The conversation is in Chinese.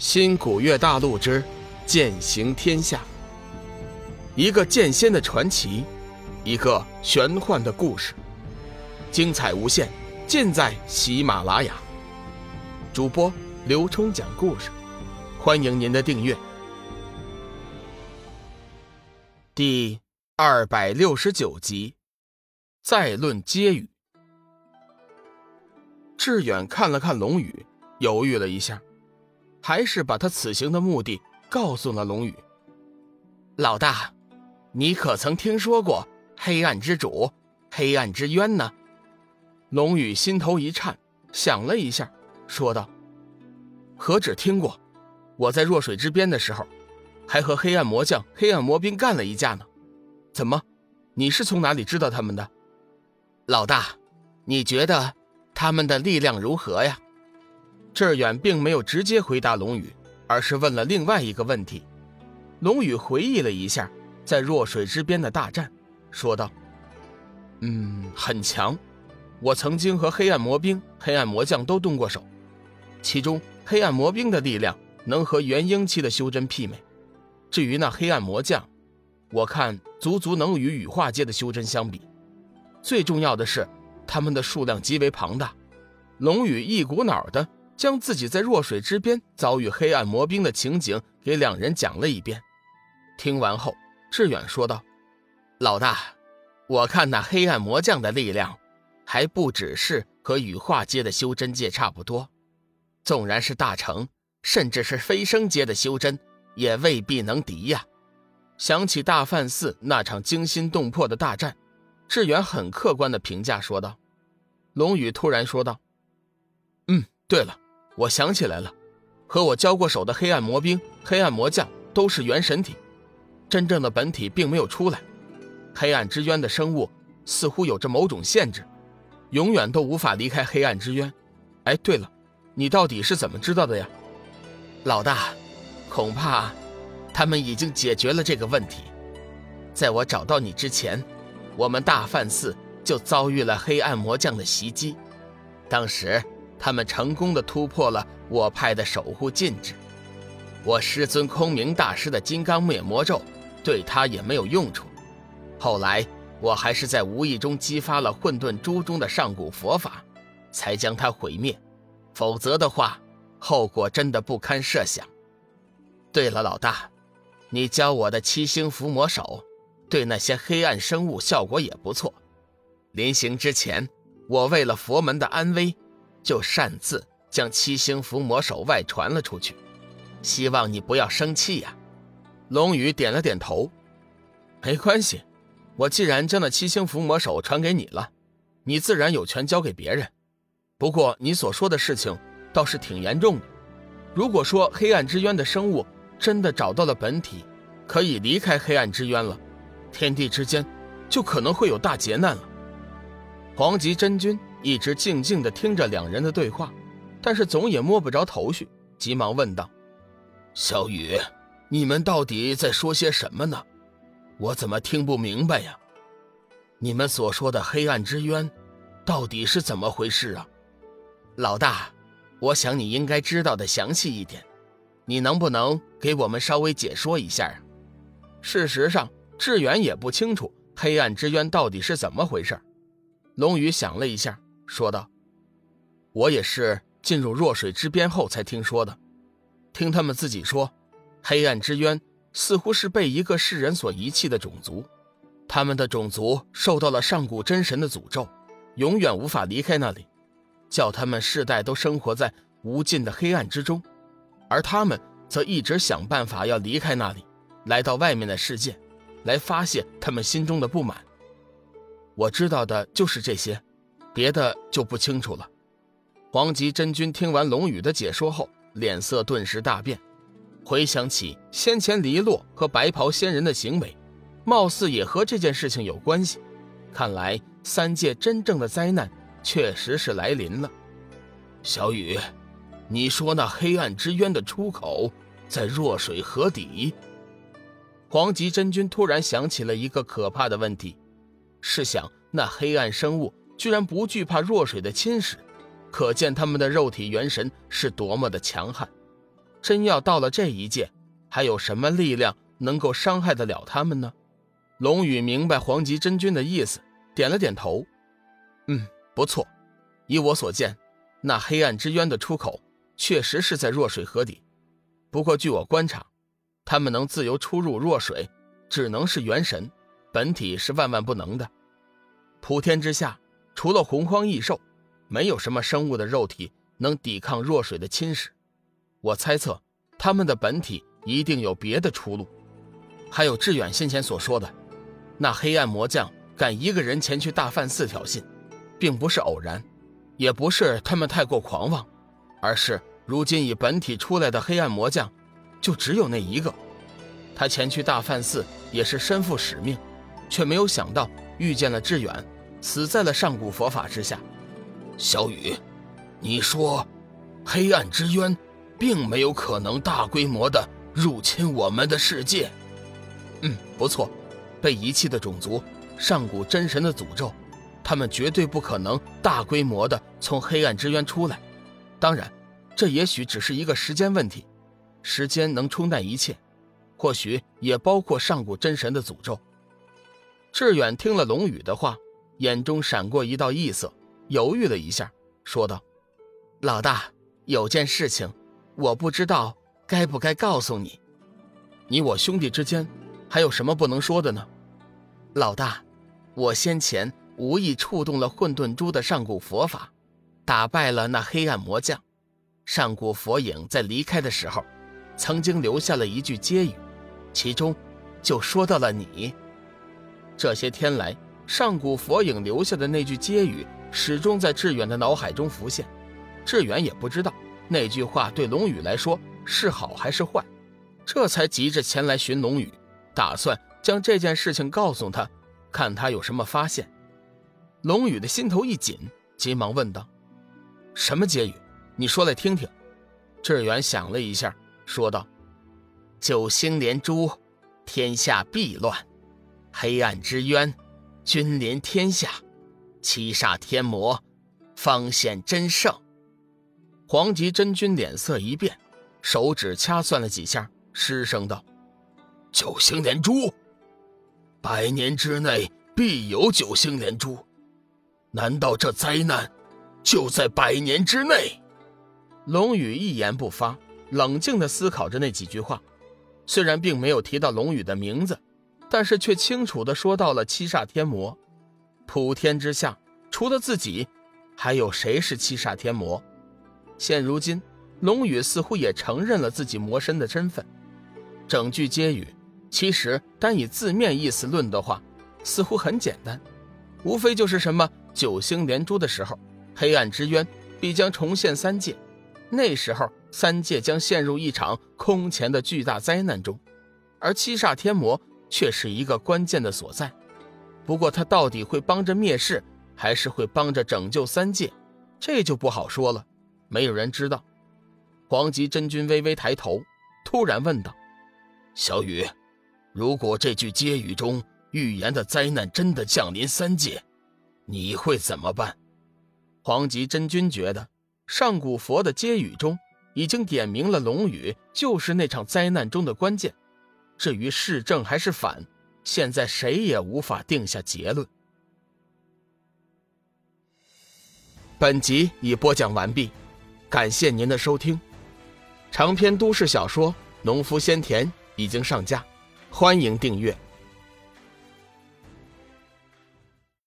新古月大陆之剑行天下，一个剑仙的传奇，一个玄幻的故事，精彩无限，尽在喜马拉雅。主播刘冲讲故事，欢迎您的订阅。第二百六十九集，再论接语。志远看了看龙宇，犹豫了一下。还是把他此行的目的告诉了龙宇。老大，你可曾听说过黑暗之主、黑暗之渊呢？龙宇心头一颤，想了一下，说道：“何止听过，我在弱水之边的时候，还和黑暗魔将、黑暗魔兵干了一架呢。怎么，你是从哪里知道他们的？老大，你觉得他们的力量如何呀？”志远并没有直接回答龙宇，而是问了另外一个问题。龙宇回忆了一下在弱水之边的大战，说道：“嗯，很强。我曾经和黑暗魔兵、黑暗魔将都动过手，其中黑暗魔兵的力量能和元婴期的修真媲美。至于那黑暗魔将，我看足足能与羽化阶的修真相比。最重要的是，他们的数量极为庞大。”龙宇一股脑的。将自己在弱水之边遭遇黑暗魔兵的情景给两人讲了一遍。听完后，志远说道：“老大，我看那黑暗魔将的力量，还不只是和羽化阶的修真界差不多。纵然是大成，甚至是飞升阶的修真，也未必能敌呀。”想起大梵寺那场惊心动魄的大战，志远很客观的评价说道。龙宇突然说道：“嗯，对了。”我想起来了，和我交过手的黑暗魔兵、黑暗魔将都是元神体，真正的本体并没有出来。黑暗之渊的生物似乎有着某种限制，永远都无法离开黑暗之渊。哎，对了，你到底是怎么知道的呀？老大，恐怕他们已经解决了这个问题。在我找到你之前，我们大梵寺就遭遇了黑暗魔将的袭击，当时。他们成功的突破了我派的守护禁制，我师尊空明大师的金刚灭魔咒对他也没有用处。后来我还是在无意中激发了混沌珠中的上古佛法，才将他毁灭。否则的话，后果真的不堪设想。对了，老大，你教我的七星伏魔手，对那些黑暗生物效果也不错。临行之前，我为了佛门的安危。就擅自将七星伏魔手外传了出去，希望你不要生气呀。龙宇点了点头，没关系，我既然将那七星伏魔手传给你了，你自然有权交给别人。不过你所说的事情倒是挺严重的。如果说黑暗之渊的生物真的找到了本体，可以离开黑暗之渊了，天地之间就可能会有大劫难了。黄极真君。一直静静地听着两人的对话，但是总也摸不着头绪，急忙问道：“小雨，你们到底在说些什么呢？我怎么听不明白呀？你们所说的黑暗之渊，到底是怎么回事啊？”老大，我想你应该知道的详细一点，你能不能给我们稍微解说一下啊？事实上，志远也不清楚黑暗之渊到底是怎么回事。龙宇想了一下。说道：“我也是进入弱水之边后才听说的，听他们自己说，黑暗之渊似乎是被一个世人所遗弃的种族，他们的种族受到了上古真神的诅咒，永远无法离开那里，叫他们世代都生活在无尽的黑暗之中，而他们则一直想办法要离开那里，来到外面的世界，来发泄他们心中的不满。我知道的就是这些。”别的就不清楚了。黄极真君听完龙宇的解说后，脸色顿时大变，回想起先前黎洛和白袍仙人的行为，貌似也和这件事情有关系。看来三界真正的灾难确实是来临了。小雨，你说那黑暗之渊的出口在弱水河底？黄极真君突然想起了一个可怕的问题：试想那黑暗生物。居然不惧怕弱水的侵蚀，可见他们的肉体元神是多么的强悍。真要到了这一界，还有什么力量能够伤害得了他们呢？龙宇明白黄极真君的意思，点了点头。嗯，不错。以我所见，那黑暗之渊的出口确实是在弱水河底。不过据我观察，他们能自由出入弱水，只能是元神，本体是万万不能的。普天之下，除了洪荒异兽，没有什么生物的肉体能抵抗弱水的侵蚀。我猜测，他们的本体一定有别的出路。还有志远先前所说的，那黑暗魔将敢一个人前去大梵寺挑衅，并不是偶然，也不是他们太过狂妄，而是如今以本体出来的黑暗魔将，就只有那一个。他前去大梵寺也是身负使命，却没有想到遇见了志远，死在了上古佛法之下。小雨，你说，黑暗之渊？并没有可能大规模的入侵我们的世界。嗯，不错，被遗弃的种族，上古真神的诅咒，他们绝对不可能大规模的从黑暗之渊出来。当然，这也许只是一个时间问题，时间能冲淡一切，或许也包括上古真神的诅咒。志远听了龙宇的话，眼中闪过一道异色，犹豫了一下，说道：“老大，有件事情。”我不知道该不该告诉你，你我兄弟之间还有什么不能说的呢？老大，我先前无意触动了混沌珠的上古佛法，打败了那黑暗魔将。上古佛影在离开的时候，曾经留下了一句接语，其中就说到了你。这些天来，上古佛影留下的那句接语，始终在志远的脑海中浮现。志远也不知道。那句话对龙宇来说是好还是坏？这才急着前来寻龙宇，打算将这件事情告诉他，看他有什么发现。龙宇的心头一紧，急忙问道：“什么结语？你说来听听。”志远想了一下，说道：“九星连珠，天下必乱；黑暗之渊，君临天下；七煞天魔，方显真圣。”黄极真君脸色一变，手指掐算了几下，失声道：“九星连珠，百年之内必有九星连珠，难道这灾难就在百年之内？”龙宇一言不发，冷静地思考着那几句话。虽然并没有提到龙宇的名字，但是却清楚地说到了七煞天魔。普天之下，除了自己，还有谁是七煞天魔？现如今，龙宇似乎也承认了自己魔身的身份。整句接语，其实单以字面意思论的话，似乎很简单，无非就是什么九星连珠的时候，黑暗之渊必将重现三界，那时候三界将陷入一场空前的巨大灾难中，而七煞天魔却是一个关键的所在。不过他到底会帮着灭世，还是会帮着拯救三界，这就不好说了。没有人知道。黄极真君微微抬头，突然问道：“小雨，如果这句接语中预言的灾难真的降临三界，你会怎么办？”黄极真君觉得，上古佛的接语中已经点明了龙宇就是那场灾难中的关键。至于是正还是反，现在谁也无法定下结论。本集已播讲完毕。感谢您的收听，长篇都市小说《农夫先田》已经上架，欢迎订阅。